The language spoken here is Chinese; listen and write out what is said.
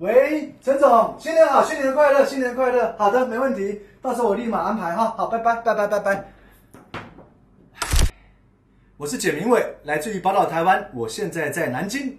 喂陈总新年好新年快乐新年快乐。好的没问题。到时候我立马安排哈。好拜拜拜拜拜拜。我是简明伟来自于宝岛台湾我现在在南京。